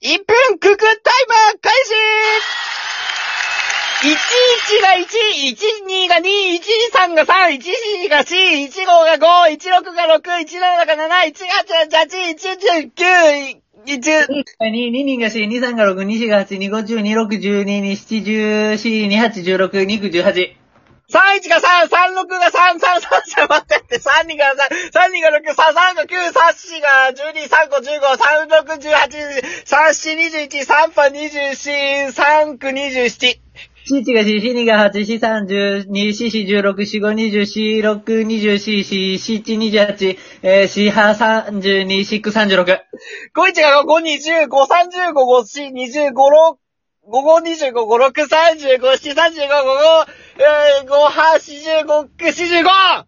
1分クックタイマー開始 !11 が1、12が2、13が3、14が4、15が5、16が6、17が7、1が8、8、9、2人が4、2、3が6、2、4が8、2、5、10、2、6、12、2、7、14、2、8、16、2、9、18。31が3、36が3、33、3、待ってって、32が3、12が6、3、3が9、3、4が12、3個15、3、6、18、3、4、21、3、七、24、3、9、27。7が4、12が8、4、3、12、4、4、16、4、5、24、6、24、4、7、28、えー、4、8、32、4、36。51が5、20、5、35、5、4、25、6、五五二十五五六三十五七三十五五五えー五八四十五四十五